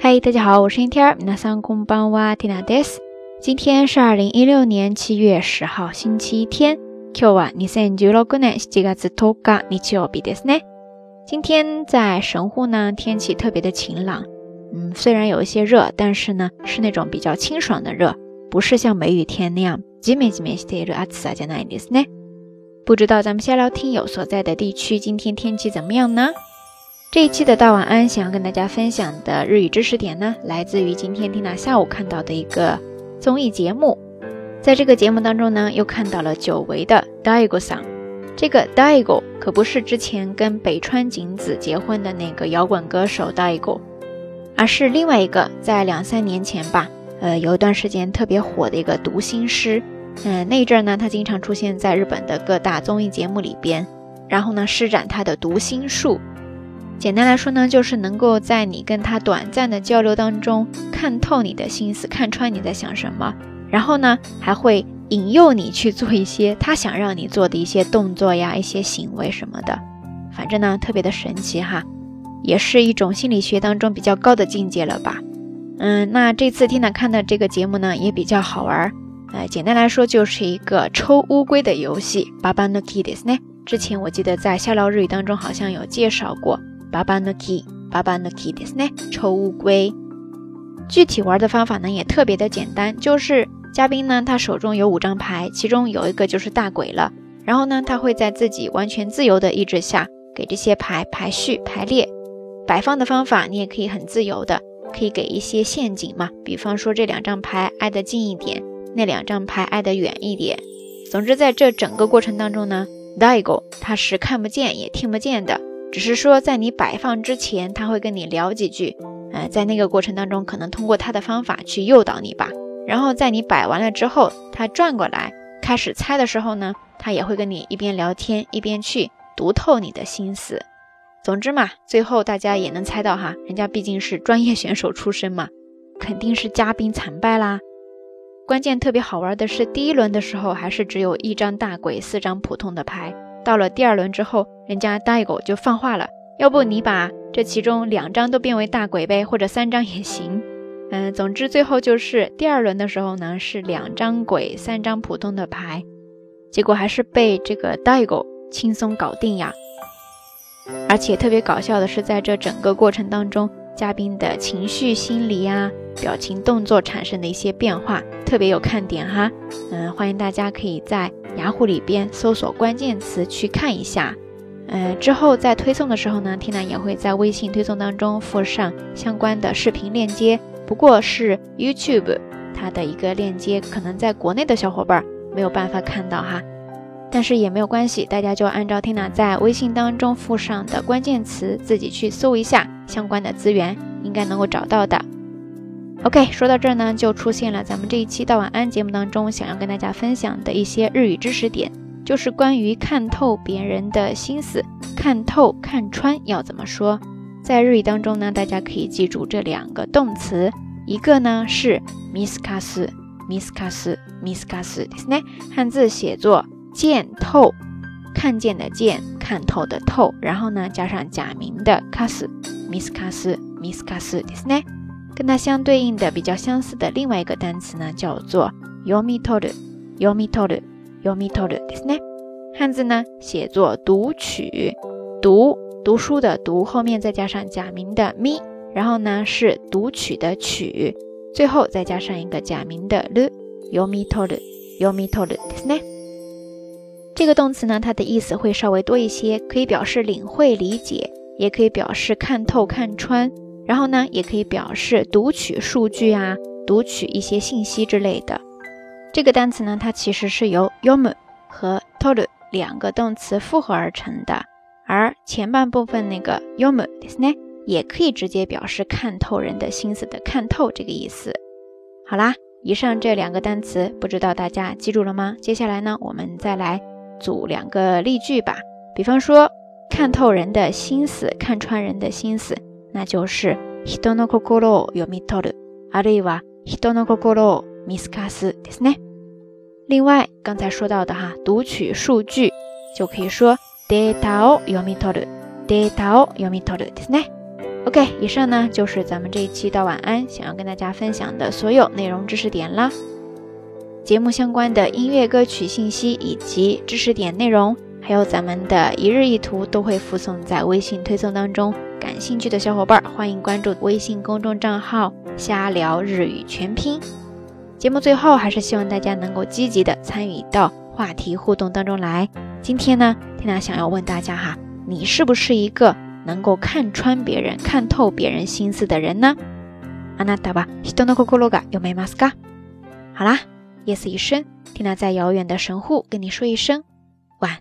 嗨，大家好，我是 Inter，皆さんこんばんは、ティナです。今天是二零一六年七月十号，星期天。今日は二千十六年七月十日、日曜日ですね。今天在神户呢，天气特别的晴朗。嗯，虽然有一些热，但是呢，是那种比较清爽的热，不是像梅雨天那样ジメジメしている暑さじゃないですね。不知道咱们下聊听友所在的地区今天天气怎么样呢？ 这一期的大晚安，想要跟大家分享的日语知识点呢，来自于今天缇娜下午看到的一个综艺节目。在这个节目当中呢，又看到了久违的 Daigo 桑。这个 Daigo 可不是之前跟北川景子结婚的那个摇滚歌手 Daigo，而是另外一个在两三年前吧，呃，有一段时间特别火的一个读心师。嗯，那一阵呢，他经常出现在日本的各大综艺节目里边，然后呢，施展他的读心术。简单来说呢，就是能够在你跟他短暂的交流当中看透你的心思，看穿你在想什么，然后呢，还会引诱你去做一些他想让你做的一些动作呀、一些行为什么的。反正呢，特别的神奇哈，也是一种心理学当中比较高的境界了吧。嗯，那这次 Tina 看的这个节目呢，也比较好玩。呃，简单来说就是一个抽乌龟的游戏。ババ抜きですね。之前我记得在下聊日语当中好像有介绍过。 ババ抜き、ババ抜きですね。抽乌龟。具体玩的方法呢也特别的简单，就是嘉宾呢他手中有五张牌，其中有一个就是大鬼了。然后呢他会在自己完全自由的意志下给这些牌排序排列。摆放的方法你也可以很自由的，可以给一些陷阱嘛，比方说这两张牌挨得近一点。那两张牌挨得远一点。总之，在这整个过程当中呢，Daigo 他是看不见也听不见的， 只是说在你摆放之前，他会跟你聊几句。呃，在那个过程当中，可能通过他的方法去诱导你吧。然后在你摆完了之后，他转过来开始猜的时候呢，他也会跟你一边聊天一边去读透你的心思。总之嘛，最后大家也能猜到哈，人家毕竟是专业选手出身嘛，肯定是嘉宾惨败啦。关键特别好玩的是，第一轮的时候还是只有一张大鬼，四张普通的牌。到了第二轮之后，人家大 o 就放话了，要不你把这其中两张都变为大鬼呗，或者三张也行。嗯，总之最后就是第二轮的时候呢，是两张鬼，三张普通的牌，结果还是被这个大 o 轻松搞定呀。而且特别搞笑的是，在这整个过程当中。嘉宾的情绪、心理啊、表情、动作产生的一些变化，特别有看点哈。嗯，欢迎大家可以在雅虎里边搜索关键词去看一下。呃，之后在推送的时候呢，Tina 也会在微信推送当中附上相关的视频链接，不过是 YouTube 它的一个链接，可能在国内的小伙伴没有办法看到哈。但是也没有关系，大家就按照 Tina 在微信当中附上的关键词，自己去搜一下相关的资源，应该能够找到的。OK，说到这儿呢，就出现了咱们这一期到晚安节目当中想要跟大家分享的一些日语知识点，就是关于看透别人的心思，看透、看穿要怎么说？在日语当中呢，大家可以记住这两个动词，一个呢是 miscas，miscas，miscas，ですね，汉字写作。见透，看见的见，看透的透，然后呢，加上假名的 kas，miss kas，miss kas，ですね。 跟它相对应的比较相似的另外一个单词呢，叫做 yomitoru，yomitoru，yomitoru，ですね。汉字呢，写作读取，读读书的读，后面再加上假名的 mi，然后呢是读取的取，最后再加上一个假名的 lu，yomitoru，yomitoru，ですね。这个动词呢，它的意思会稍微多一些，可以表示领会、理解，也可以表示看透、看穿， 然后呢，也可以表示读取数据啊，读取一些信息之类的。这个单词呢，它其实是由 yomu 和 toru 两个动词复合而成的，而前半部分那个 yomu ですね，也可以直接表示看透人的心思的看透这个意思。好啦，以上这两个单词，不知道大家记住了吗？接下来呢，我们再来。组两个例句吧，比方说看透人的心思，看穿人的心思， 那就是人の心を読み取る，あるいは人の心を見透かすですね。另外，刚才说到的哈，读取数据就可以说データを読み取る，データを読み取るですね。 OK，以上呢就是咱们这一期到晚安想要跟大家分享的所有内容知识点啦。节目相关的音乐歌曲信息以及知识点内容， 还有咱们的一日一图都会附送在微信推送当中。感兴趣的小伙伴欢迎关注微信公众账号“瞎聊日语全拼”。节目最后还是希望大家能够积极的参与到话题互动当中来。今天呢，缇娜想要问大家哈，你是不是一个？能够看穿别人、看透别人心思的人呢？あなたは人の心が読めますか？好啦，夜色已深，缇娜在遥远的神户跟你说一声晚。